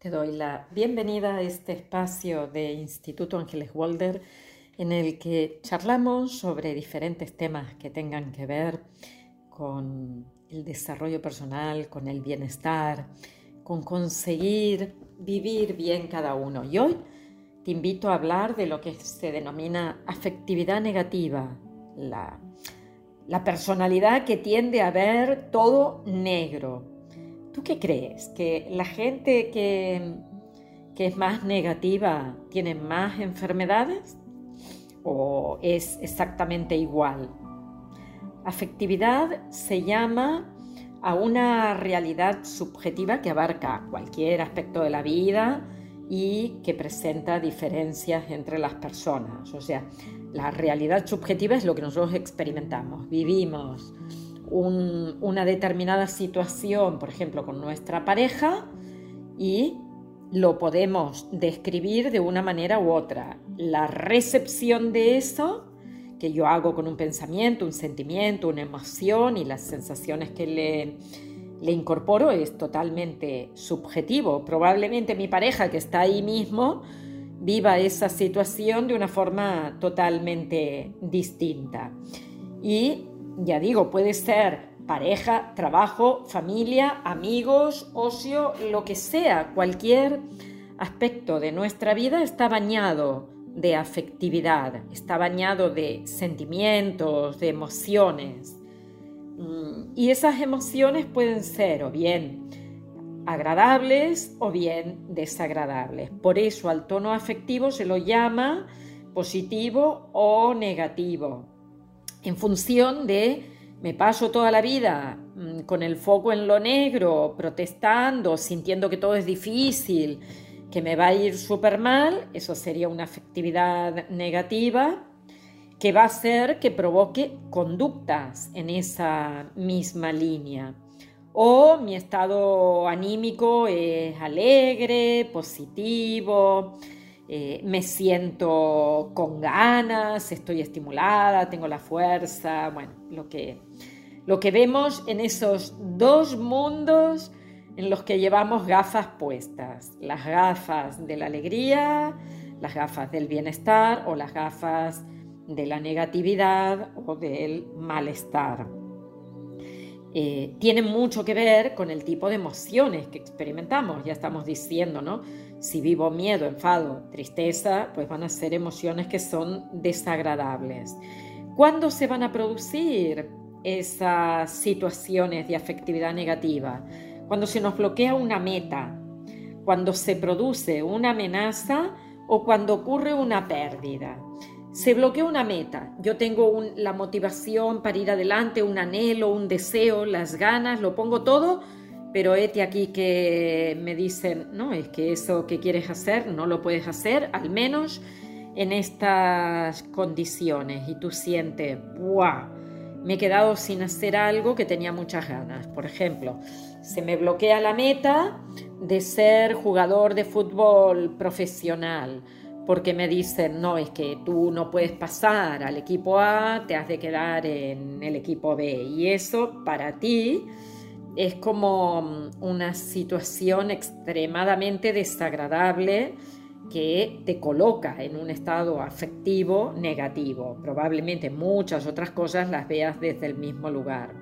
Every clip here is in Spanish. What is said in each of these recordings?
Te doy la bienvenida a este espacio de Instituto Ángeles Walder en el que charlamos sobre diferentes temas que tengan que ver con el desarrollo personal, con el bienestar, con conseguir vivir bien cada uno. Y hoy te invito a hablar de lo que se denomina afectividad negativa, la, la personalidad que tiende a ver todo negro, ¿Tú qué crees? ¿Que la gente que, que es más negativa tiene más enfermedades? ¿O es exactamente igual? Afectividad se llama a una realidad subjetiva que abarca cualquier aspecto de la vida y que presenta diferencias entre las personas. O sea, la realidad subjetiva es lo que nosotros experimentamos, vivimos, una determinada situación, por ejemplo, con nuestra pareja y lo podemos describir de una manera u otra. La recepción de eso que yo hago con un pensamiento, un sentimiento, una emoción y las sensaciones que le, le incorporo es totalmente subjetivo. Probablemente mi pareja que está ahí mismo viva esa situación de una forma totalmente distinta. Y ya digo, puede ser pareja, trabajo, familia, amigos, ocio, lo que sea, cualquier aspecto de nuestra vida está bañado de afectividad, está bañado de sentimientos, de emociones. Mm, y esas emociones pueden ser o bien agradables o bien desagradables. Por eso al tono afectivo se lo llama positivo o negativo en función de me paso toda la vida mm, con el foco en lo negro, protestando, sintiendo que todo es difícil, que me va a ir súper mal, eso sería una afectividad negativa que va a hacer que provoque conductas en esa misma línea. O mi estado anímico es alegre, positivo, eh, me siento con ganas, estoy estimulada, tengo la fuerza, bueno, lo que, lo que vemos en esos dos mundos en los que llevamos gafas puestas, las gafas de la alegría, las gafas del bienestar o las gafas de la negatividad o del malestar. Eh, tiene mucho que ver con el tipo de emociones que experimentamos, ya estamos diciendo, ¿no? Si vivo miedo, enfado, tristeza, pues van a ser emociones que son desagradables. ¿Cuándo se van a producir esas situaciones de afectividad negativa? Cuando se nos bloquea una meta, cuando se produce una amenaza o cuando ocurre una pérdida. Se bloquea una meta. Yo tengo la motivación para ir adelante, un anhelo, un deseo, las ganas, lo pongo todo, pero este aquí que me dicen, no, es que eso que quieres hacer no lo puedes hacer, al menos en estas condiciones. Y tú sientes, ¡buah! Me he quedado sin hacer algo que tenía muchas ganas. Por ejemplo, se me bloquea la meta de ser jugador de fútbol profesional porque me dicen, no, es que tú no puedes pasar al equipo A, te has de quedar en el equipo B. Y eso para ti es como una situación extremadamente desagradable que te coloca en un estado afectivo negativo. Probablemente muchas otras cosas las veas desde el mismo lugar.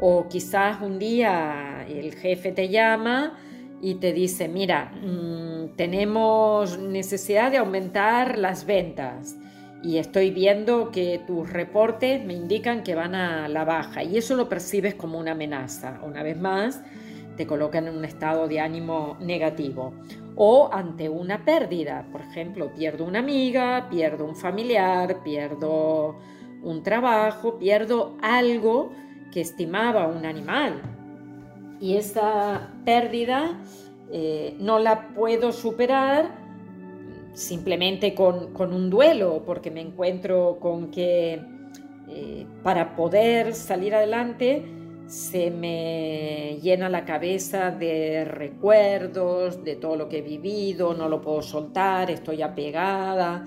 O quizás un día el jefe te llama y te dice, mira, mm, tenemos necesidad de aumentar las ventas y estoy viendo que tus reportes me indican que van a la baja y eso lo percibes como una amenaza. Una vez más, te colocan en un estado de ánimo negativo. O ante una pérdida, por ejemplo, pierdo una amiga, pierdo un familiar, pierdo un trabajo, pierdo algo que estimaba un animal, y esa pérdida eh, no la puedo superar simplemente con, un duelo, porque me encuentro con que eh, para poder salir adelante se me llena la cabeza de recuerdos, de todo lo que he vivido, no lo puedo soltar, estoy apegada,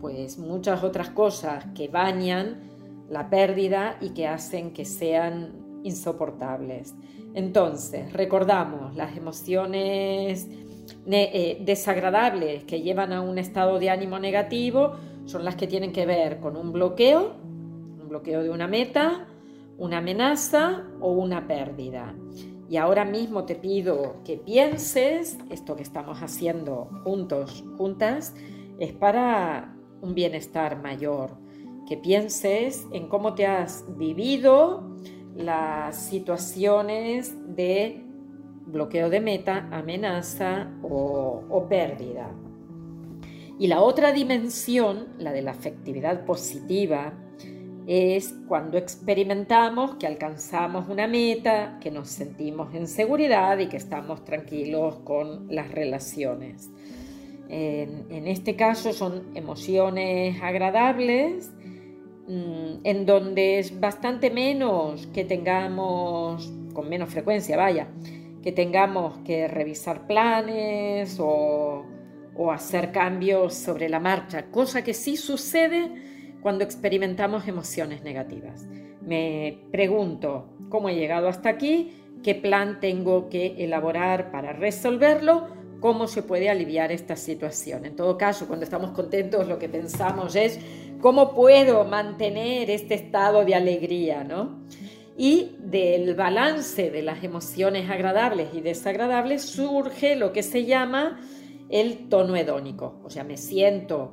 pues muchas otras cosas que bañan la pérdida y que hacen que sean insoportables. Entonces, recordamos las emociones eh, desagradables que llevan a un estado de ánimo negativo son las que tienen que ver con un bloqueo, un bloqueo de una meta, una amenaza o una pérdida. Y ahora mismo te pido que pienses, esto que estamos haciendo juntos, juntas, es para un bienestar mayor, que pienses en cómo te has vivido las situaciones de bloqueo de meta, amenaza o, pérdida. Y la otra dimensión, la de la afectividad positiva, es cuando experimentamos que alcanzamos una meta, que nos sentimos en seguridad y que estamos tranquilos con las relaciones. En, este caso son emociones agradables, mm, en donde es bastante menos que tengamos, con menos frecuencia, vaya, que tengamos que revisar planes o, o hacer cambios sobre la marcha, cosa que sí sucede cuando experimentamos emociones negativas. Me pregunto cómo he llegado hasta aquí, qué plan tengo que elaborar para resolverlo cómo se puede aliviar esta situación. En todo caso, cuando estamos contentos, lo que pensamos es cómo puedo mantener este estado de alegría, ¿no? Y del balance de las emociones agradables y desagradables surge lo que se llama el tono hedónico. O sea, me siento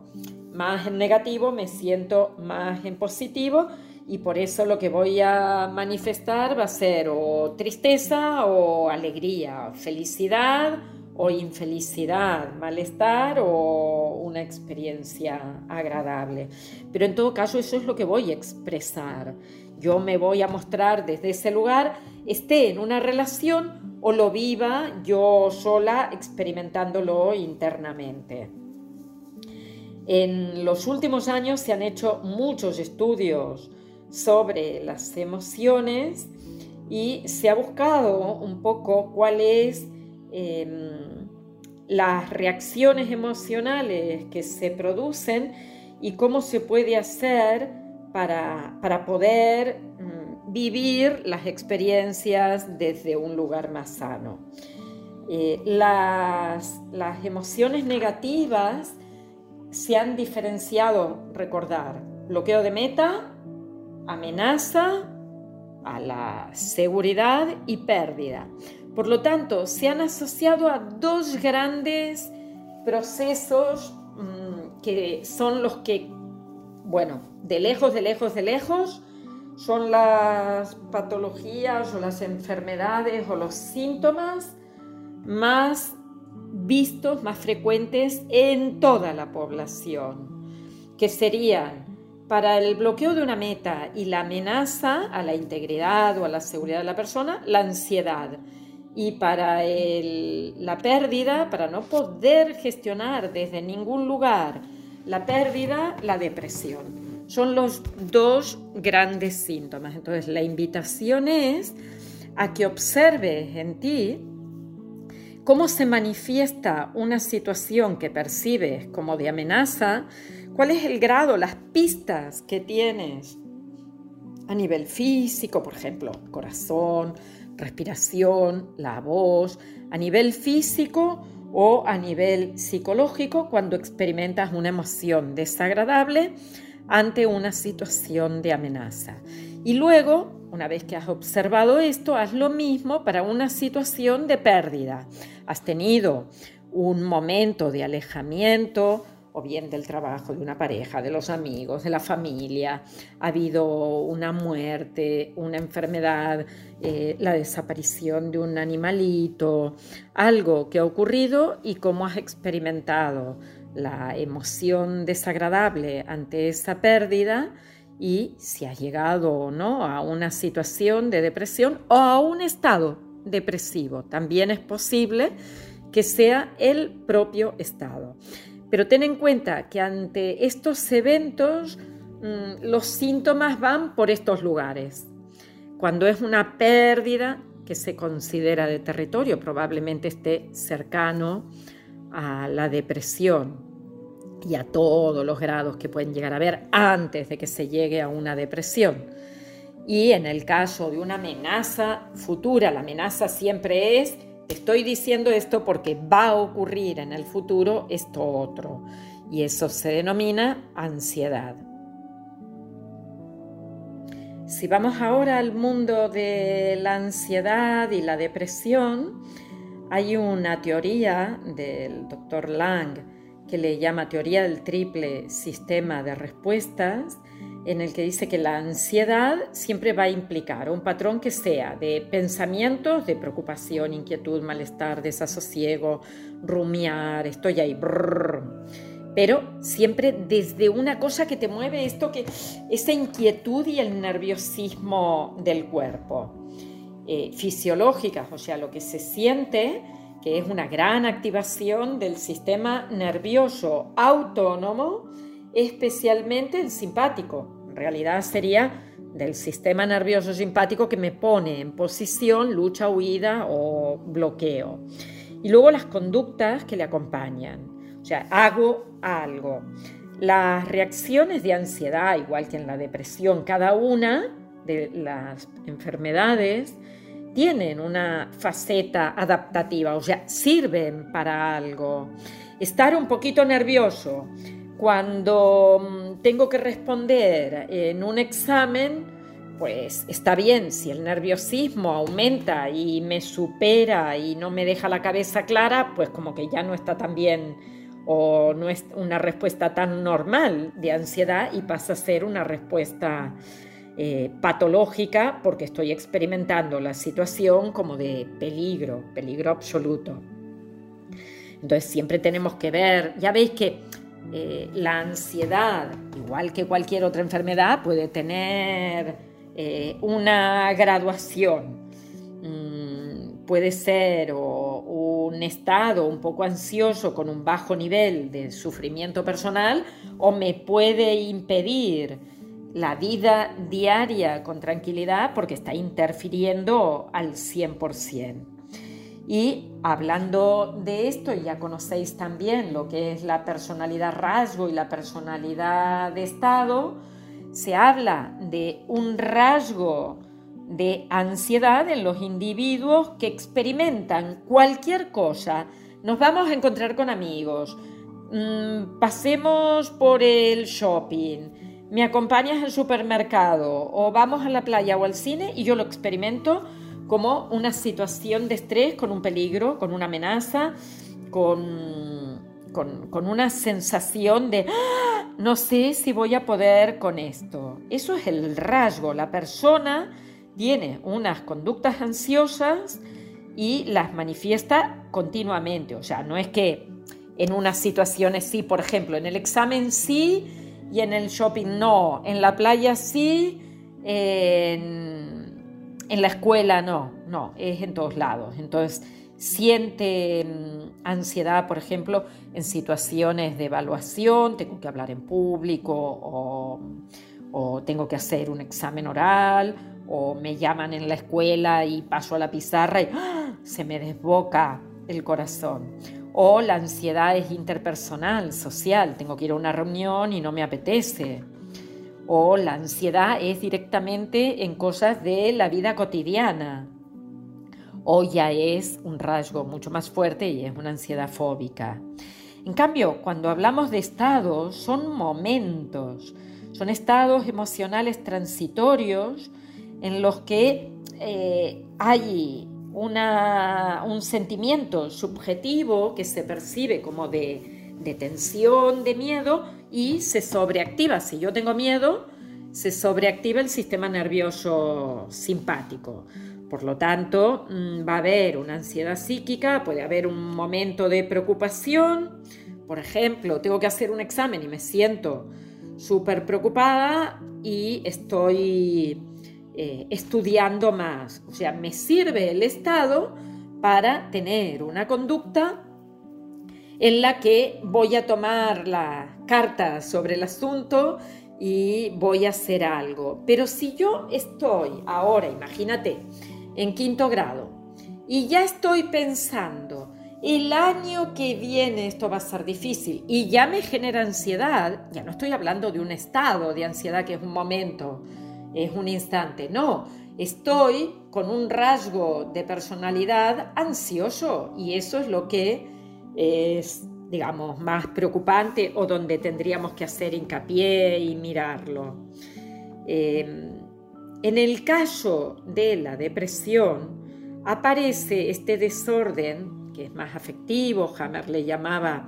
más en negativo, me siento más en positivo y por eso lo que voy a manifestar va a ser o tristeza o alegría, felicidad o infelicidad, malestar o una experiencia agradable. Pero en todo caso eso es lo que voy a expresar. Yo me voy a mostrar desde ese lugar, esté en una relación o lo viva yo sola experimentándolo internamente. En los últimos años se han hecho muchos estudios sobre las emociones y se ha buscado un poco cuál es Em, las reacciones emocionales que se producen y cómo se puede hacer para, poder mm, vivir las experiencias desde un lugar más sano. Eh, las, las emociones negativas se han diferenciado, recordar, bloqueo de meta, amenaza a la seguridad y pérdida. Por lo tanto, se han asociado a dos grandes procesos mm, que son los que, bueno, de lejos, de lejos, de lejos, son las patologías o las enfermedades o los síntomas más vistos, más frecuentes en toda la población, que serían para el bloqueo de una meta y la amenaza a la integridad o a la seguridad de la persona, la ansiedad. Y para la pérdida, para no poder gestionar desde ningún lugar la pérdida, la depresión. Son los dos grandes síntomas. Entonces la invitación es a que observes en ti cómo se manifiesta una situación que percibes como de amenaza, cuál es el grado, las pistas que tienes a nivel físico, por ejemplo, corazón, respiración, la voz, a nivel físico o a nivel psicológico cuando experimentas una emoción desagradable ante una situación de amenaza. Y luego, una vez que has observado esto, haz lo mismo para una situación de pérdida. Has tenido un momento de alejamiento o bien del trabajo de una pareja, de los amigos, de la familia, ha habido una muerte, una enfermedad, eh, la desaparición de un animalito, algo que ha ocurrido y cómo has experimentado la emoción desagradable ante esa pérdida y si has llegado o no a una situación de depresión o a un estado depresivo. También es posible que sea el propio estado. Pero ten en cuenta que ante estos eventos mm, los síntomas van por estos lugares. Cuando es una pérdida que se considera de territorio, probablemente esté cercano a la depresión y a todos los grados que pueden llegar a haber antes de que se llegue a una depresión. Y en el caso de una amenaza futura, la amenaza siempre es estoy diciendo esto porque va a ocurrir en el futuro esto otro. Y eso se denomina ansiedad. Si vamos ahora al mundo de la ansiedad y la depresión, hay una teoría del doctor Lang que le llama teoría del triple sistema de respuestas, en el que dice que la ansiedad siempre va a implicar un patrón que sea de pensamientos, de preocupación, inquietud, malestar, desasosiego, rumiar, estoy ahí, pero siempre desde una cosa que te mueve esto que esa inquietud y el nerviosismo del cuerpo. Eh, fisiológicas, o sea, lo que se siente que es una gran activación del sistema nervioso autónomo, especialmente el simpático. En realidad sería del sistema nervioso simpático que me pone en posición lucha, huida o bloqueo. Y luego las conductas que le acompañan. O sea, hago algo. Las reacciones de ansiedad, igual que en la depresión, cada una de las enfermedades tienen una faceta adaptativa, o sea, sirven para algo. Estar un poquito nervioso cuando mm, tengo que responder en un examen, pues está bien, si el nerviosismo aumenta y me supera y no me deja la cabeza clara, pues como que ya no está tan bien o no es una respuesta tan normal de ansiedad y pasa a ser una respuesta eh, patológica porque estoy experimentando la situación como de peligro, peligro absoluto. Entonces siempre tenemos que ver, ya veis que eh, la ansiedad, igual que cualquier otra enfermedad, puede tener eh, una graduación. Mm, puede ser un estado un poco ansioso con un bajo nivel de sufrimiento personal o me puede impedir la vida diaria con tranquilidad porque está interfiriendo al 100%. Y hablando de esto, ya conocéis también lo que es la personalidad rasgo y la personalidad de estado, se habla de un rasgo de ansiedad en los individuos que experimentan cualquier cosa. Nos vamos a encontrar con amigos, mm, pasemos por el shopping, me acompañas al supermercado o vamos a la playa o al cine y yo lo experimento como una situación de estrés, con un peligro, con una amenaza, con, con, una sensación de ¡Ah! no sé si voy a poder con esto. Eso es el rasgo. La persona tiene unas conductas ansiosas y las manifiesta continuamente. O sea, no es que en unas situaciones sí, por ejemplo, en el examen sí, y en el shopping no, en la playa sí, en, la escuela no, no, es en todos lados. Entonces, siente mm, ansiedad, por ejemplo, en situaciones de evaluación, tengo que hablar en público o, o, tengo que hacer un examen oral o me llaman en la escuela y paso a la pizarra y ¡ah! se me desboca el corazón o la ansiedad es interpersonal, social, tengo que ir a una reunión y no me apetece. O la ansiedad es directamente en cosas de la vida cotidiana. O ya es un rasgo mucho más fuerte y es una ansiedad fóbica. En cambio, cuando hablamos de estados, son momentos, son estados emocionales transitorios en los que eh, hay un sentimiento subjetivo que se percibe como de, de tensión, de miedo y se sobreactiva. Si yo tengo miedo, se sobreactiva el sistema nervioso simpático. Por lo tanto, mm, va a haber una ansiedad psíquica, puede haber un momento de preocupación. Por ejemplo, tengo que hacer un examen y me siento súper preocupada y estoy eh, estudiando más. O sea, me sirve el Estado para tener una conducta en la que voy a tomar la carta sobre el asunto y voy a hacer algo. Pero si yo estoy ahora, imagínate, en quinto grado y ya estoy pensando, el año que viene esto va a ser difícil y ya me genera ansiedad, ya no estoy hablando de un estado de ansiedad que es un momento, es un instante. No, estoy con un rasgo de personalidad ansioso y eso es lo que es, digamos, más preocupante o donde tendríamos que hacer hincapié y mirarlo. Em, en el caso de la depresión, aparece este desorden, que es más afectivo, Hammer le llamaba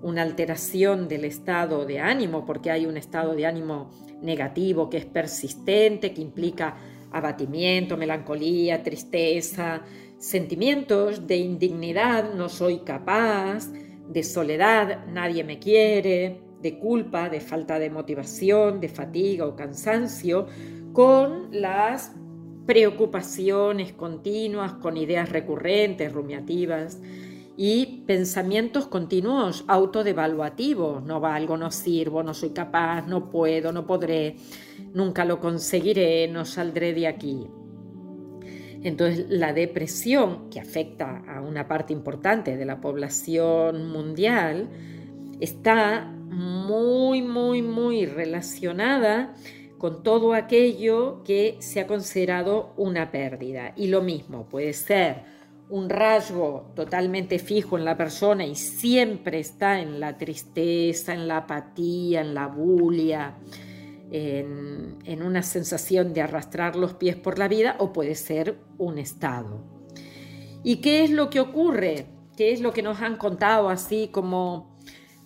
una alteración del estado de ánimo, porque hay un estado de ánimo negativo que es persistente, que implica abatimiento, melancolía, tristeza, sentimientos de indignidad, no soy capaz, de soledad, nadie me quiere, de culpa, de falta de motivación, de fatiga o cansancio, con las preocupaciones continuas, con ideas recurrentes, rumiativas y pensamientos continuos, autodevaluativos, no valgo, no sirvo, no soy capaz, no puedo, no podré, nunca lo conseguiré, no saldré de aquí. Entonces, la depresión, que afecta a una parte importante de la población mundial, está muy, muy, muy relacionada con todo aquello que se ha considerado una pérdida. Y lo mismo puede ser un rasgo totalmente fijo en la persona y siempre está en la tristeza, en la apatía, en la bulia, en, una sensación de arrastrar los pies por la vida o puede ser un estado. ¿Y qué es lo que ocurre? ¿Qué es lo que nos han contado así como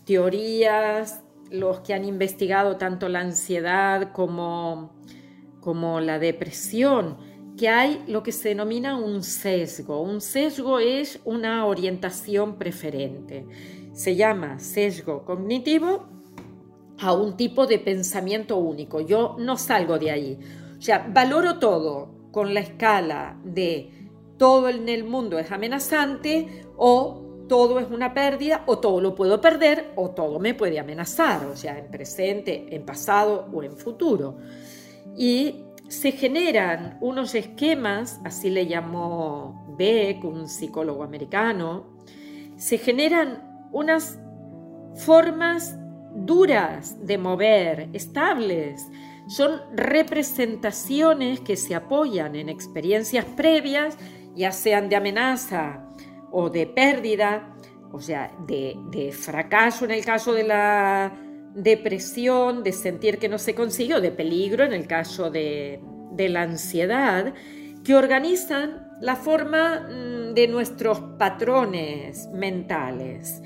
teorías, los que han investigado tanto la ansiedad como, como la depresión? que hay lo que se denomina un sesgo. Un sesgo es una orientación preferente. Se llama sesgo cognitivo a un tipo de pensamiento único. Yo no salgo de ahí. O sea, valoro todo con la escala de todo en el mundo es amenazante o todo es una pérdida o todo lo puedo perder o todo me puede amenazar, o sea, en presente, en pasado o en futuro. Y se generan unos esquemas, así le llamó Beck, un psicólogo americano, se generan unas formas duras de mover, estables. Son representaciones que se apoyan en experiencias previas, ya sean de amenaza o de pérdida, o sea, de, fracaso en el caso de la depresión, de sentir que no se consiguió, de peligro en el caso de, de la ansiedad, que organizan la forma mm, de nuestros patrones mentales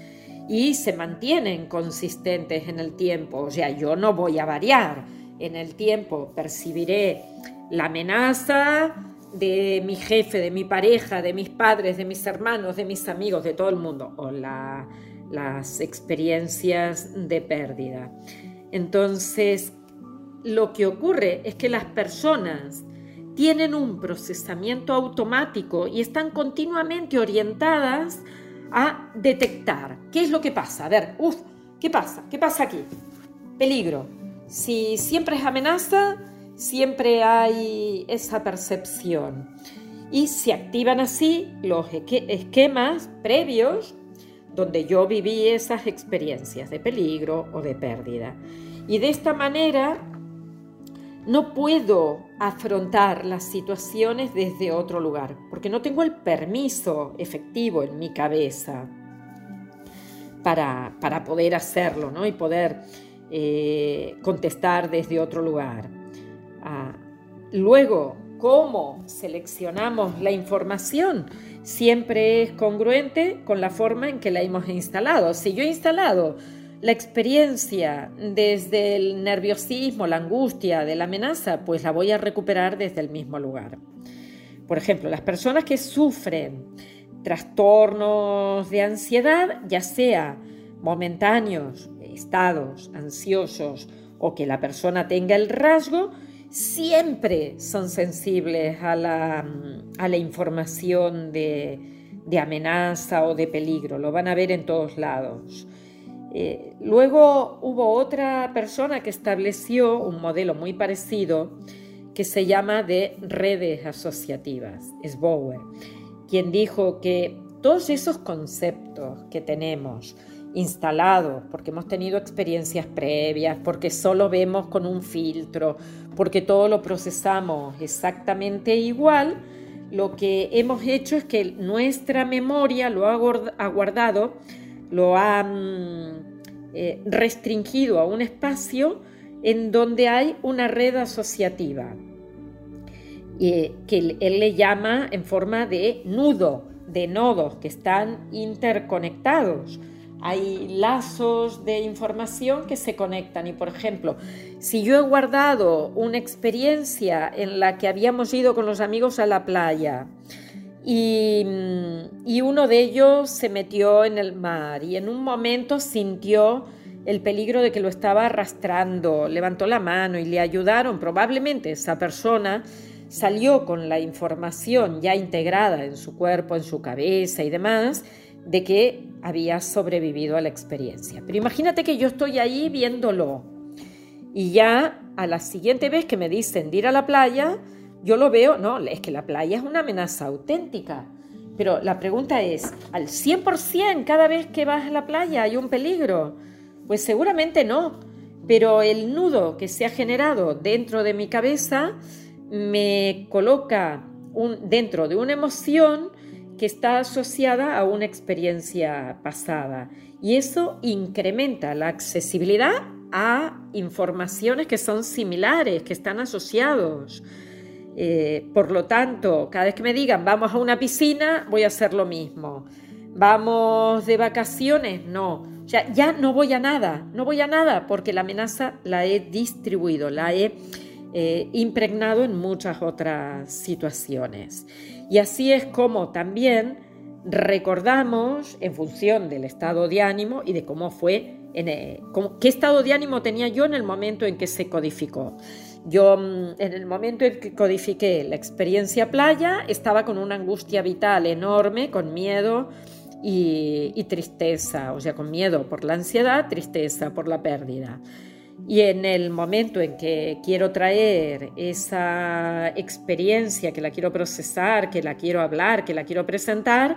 y se mantienen consistentes en el tiempo. O sea, yo no voy a variar en el tiempo, percibiré la amenaza de mi jefe, de mi pareja, de mis padres, de mis hermanos, de mis amigos, de todo el mundo, o las experiencias de pérdida. Entonces, lo que ocurre es que las personas tienen un procesamiento automático y están continuamente orientadas a detectar qué es lo que pasa. A ver, uff, ¿qué pasa? ¿Qué pasa aquí? Peligro. Si siempre es amenaza, siempre hay esa percepción. Y se activan así los esquemas previos donde yo viví esas experiencias de peligro o de pérdida. Y de esta manera no puedo afrontar las situaciones desde otro lugar, porque no tengo el permiso efectivo en mi cabeza para, poder hacerlo ¿no? y poder eh, contestar desde otro lugar. Ah, luego, ¿cómo seleccionamos la información? Siempre es congruente con la forma en que la hemos instalado. Si yo he instalado la experiencia desde el nerviosismo, la angustia de la amenaza, pues la voy a recuperar desde el mismo lugar. Por ejemplo, las personas que sufren trastornos de ansiedad, ya sea momentáneos, estados ansiosos o que la persona tenga el rasgo, siempre son sensibles a la, información de, de amenaza o de peligro. Lo van a ver en todos lados. Eh, luego hubo otra persona que estableció un modelo muy parecido que se llama de redes asociativas, es Bower, quien dijo que todos esos conceptos que tenemos instalados, porque hemos tenido experiencias previas, porque solo vemos con un filtro, porque todo lo procesamos exactamente igual, lo que hemos hecho es que nuestra memoria lo ha guardado, lo ha eh, restringido a un espacio en donde hay una red asociativa, eh, que él le llama en forma de nudo, de nodos que están interconectados. Hay lazos de información que se conectan y por ejemplo, si yo he guardado una experiencia en la que habíamos ido con los amigos a la playa y, y uno de ellos se metió en el mar y en un momento sintió el peligro de que lo estaba arrastrando, levantó la mano y le ayudaron, probablemente esa persona salió con la información ya integrada en su cuerpo, en su cabeza y demás, de que había sobrevivido a la experiencia. Pero imagínate que yo estoy ahí viéndolo. Y ya a la siguiente vez que me dicen de ir a la playa, yo lo veo, no, es que la playa es una amenaza auténtica. Pero la pregunta es, ¿al 100% cada vez que vas a la playa hay un peligro? Pues seguramente no, pero el nudo que se ha generado dentro de mi cabeza me coloca dentro de una emoción que está asociada a una experiencia pasada y eso incrementa la accesibilidad a informaciones que son similares, que están asociados. Eh, por lo tanto, cada vez que me digan vamos a una piscina, voy a hacer lo mismo. Vamos de vacaciones, no. O sea, ya no voy a nada, no voy a nada porque la amenaza la he distribuido, la he eh, impregnado en muchas otras situaciones. Y así es como también recordamos en función del estado de ánimo y de cómo fue, eh, qué estado de ánimo tenía yo en el momento en que se codificó. Yo mm, en el momento en que codifiqué la experiencia playa estaba con una angustia vital enorme, con miedo y, y tristeza, o sea, con miedo por la ansiedad, tristeza por la pérdida. Y en el momento en que quiero traer esa experiencia, que la quiero procesar, que la quiero hablar, que la quiero presentar,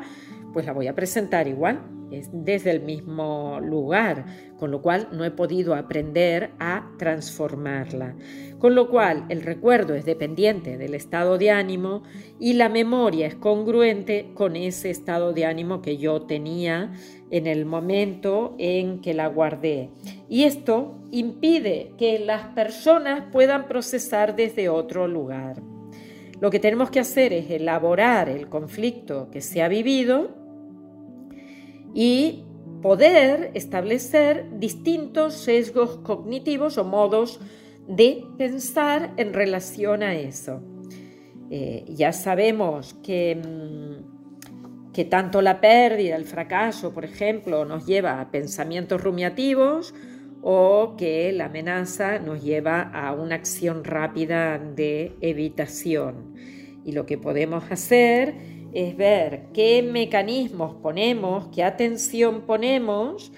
pues la voy a presentar igual, es desde el mismo lugar, con lo cual no he podido aprender a transformarla. Con lo cual el recuerdo es dependiente del estado de ánimo y la memoria es congruente con ese estado de ánimo que yo tenía en el momento en que la guardé. Y esto impide que las personas puedan procesar desde otro lugar. Lo que tenemos que hacer es elaborar el conflicto que se ha vivido y poder establecer distintos sesgos cognitivos o modos de pensar en relación a eso. Eh, ya sabemos que, mm, que tanto la pérdida, el fracaso, por ejemplo, nos lleva a pensamientos rumiativos o que la amenaza nos lleva a una acción rápida de evitación. Y lo que podemos hacer es ver qué mecanismos ponemos, qué atención ponemos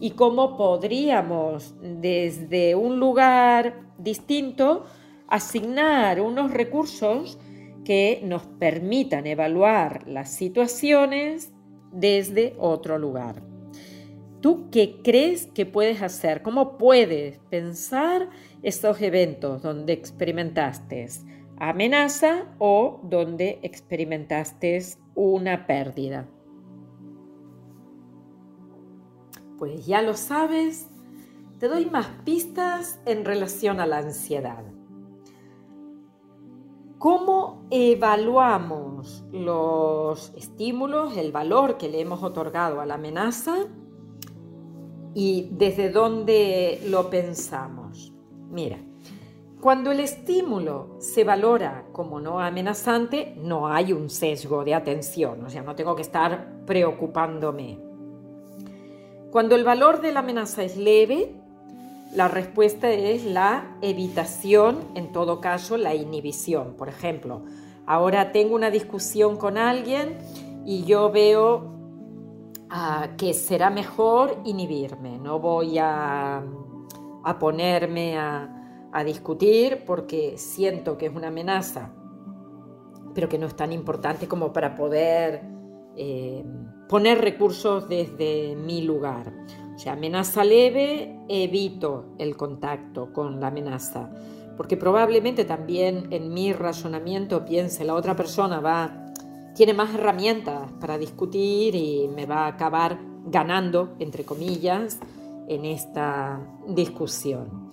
y cómo podríamos desde un lugar distinto asignar unos recursos que nos permitan evaluar las situaciones desde otro lugar. ¿Tú qué crees que puedes hacer? ¿Cómo puedes pensar estos eventos donde experimentaste amenaza o donde experimentaste una pérdida? Pues ya lo sabes, te doy más pistas en relación a la ansiedad. ¿Cómo evaluamos los estímulos, el valor que le hemos otorgado a la amenaza? y desde dónde lo pensamos. Mira, cuando el estímulo se valora como no amenazante, no hay un sesgo de atención, o sea, no tengo que estar preocupándome. Cuando el valor de la amenaza es leve, la respuesta es la evitación, en todo caso la inhibición. Por ejemplo, ahora tengo una discusión con alguien y yo veo que será mejor inhibirme, no voy a, ponerme a, discutir porque siento que es una amenaza, pero que no es tan importante como para poder eh, poner recursos desde mi lugar. O sea, amenaza leve, evito el contacto con la amenaza, porque probablemente también en mi razonamiento piense la otra persona va tiene más herramientas para discutir y me va a acabar ganando, entre comillas, en esta discusión.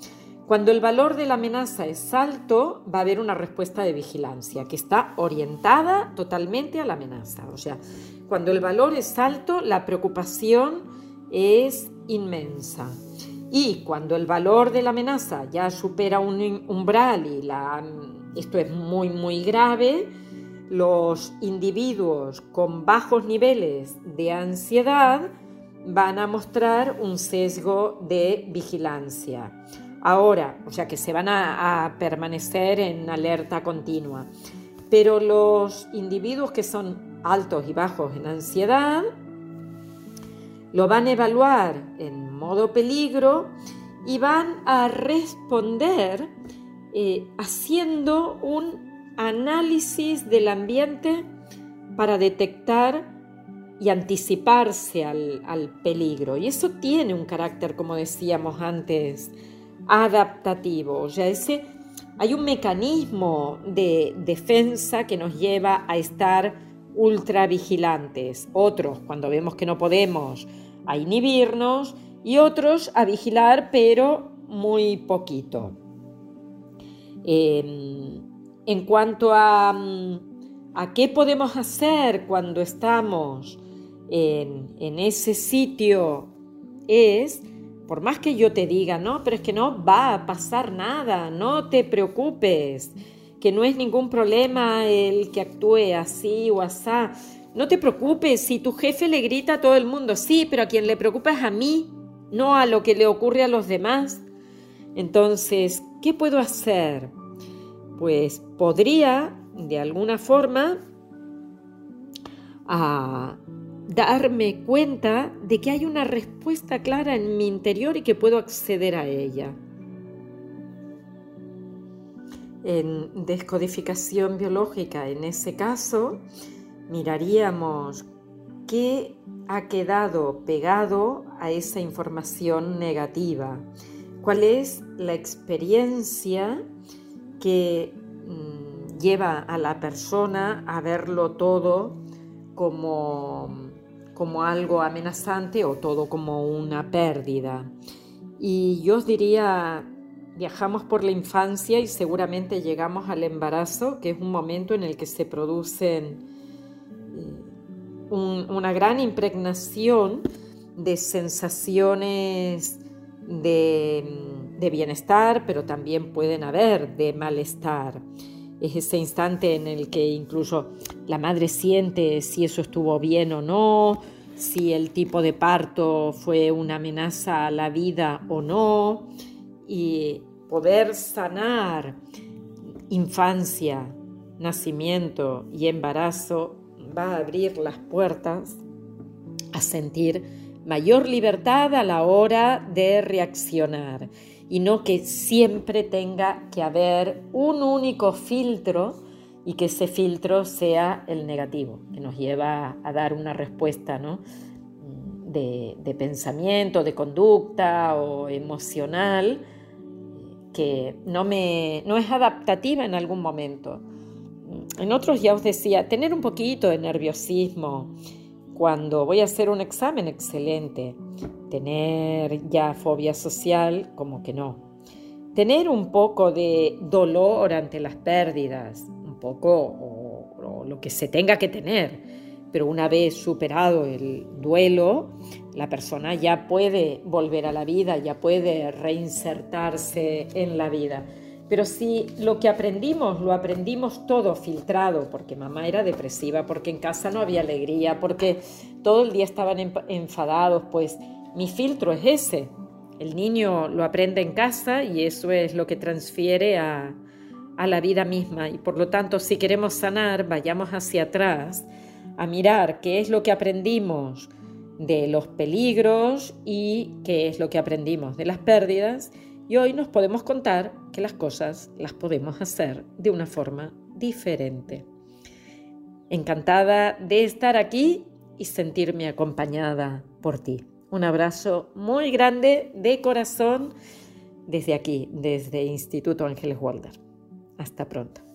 Cuando el valor de la amenaza es alto, va a haber una respuesta de vigilancia que está orientada totalmente a la amenaza. O sea, cuando el valor es alto, la preocupación es inmensa. Y cuando el valor de la amenaza ya supera un umbral y esto es muy, muy grave, los individuos con bajos niveles de ansiedad van a mostrar un sesgo de vigilancia ahora, o sea que se van a, permanecer en alerta continua. Pero los individuos que son altos y bajos en ansiedad lo van a evaluar en modo peligro y van a responder eh, haciendo un análisis del ambiente para detectar y anticiparse al, al, peligro. Y eso tiene un carácter, como decíamos antes, adaptativo. O sea, ese, hay un mecanismo de defensa que nos lleva a estar ultra vigilantes. Otros, cuando vemos que no podemos, a inhibirnos y otros a vigilar, pero muy poquito. Em, en cuanto a, qué podemos hacer cuando estamos en ese sitio, es por más que yo te diga, no, pero es que no va a pasar nada, no te preocupes, que no es ningún problema el que actúe así o asá. No te preocupes si tu jefe le grita a todo el mundo, sí, pero a quien le preocupa es a mí, no a lo que le ocurre a los demás. Entonces, ¿qué puedo hacer? Pues podría, de alguna forma, a darme cuenta de que hay una respuesta clara en mi interior y que puedo acceder a ella. En descodificación biológica, en ese caso, miraríamos qué ha quedado pegado a esa información negativa, cuál es la experiencia que mm, lleva a la persona a verlo todo como como algo amenazante o todo como una pérdida. Y yo os diría, viajamos por la infancia y seguramente llegamos al embarazo, que es un momento en el que se producen eh, una gran impregnación de sensaciones de bienestar, pero también pueden haber de malestar es ese instante en el que incluso la madre siente si eso estuvo bien o no, si el tipo de parto fue una amenaza a la vida o no, y poder sanar infancia, nacimiento y embarazo va a abrir las puertas a sentir mayor libertad a la hora de reaccionar y no que siempre tenga que haber un único filtro y que ese filtro sea el negativo, que nos lleva a dar una respuesta ¿no? de, de pensamiento, de conducta o emocional que no, me, no es adaptativa en algún momento. En otros ya os decía, tener un poquito de nerviosismo, cuando voy a hacer un examen, excelente. Tener ya fobia social, como que no. Tener un poco de dolor ante las pérdidas, un poco o, lo que se tenga que tener. Pero una vez superado el duelo, la persona ya puede volver a la vida, ya puede reinsertarse en la vida. Pero si lo que aprendimos lo aprendimos todo filtrado, porque mamá era depresiva, porque en casa no había alegría, porque todo el día estaban enfadados, pues mi filtro es ese. El niño lo aprende en casa y eso es lo que transfiere a, a la vida misma. Y por lo tanto, si queremos sanar, vayamos hacia atrás a mirar qué es lo que aprendimos de los peligros y qué es lo que aprendimos de las pérdidas y hoy nos podemos contar que las cosas las podemos hacer de una forma diferente. Encantada de estar aquí y sentirme acompañada por ti. Un abrazo muy grande de corazón desde aquí, desde Instituto Ángeles Walder. Hasta pronto.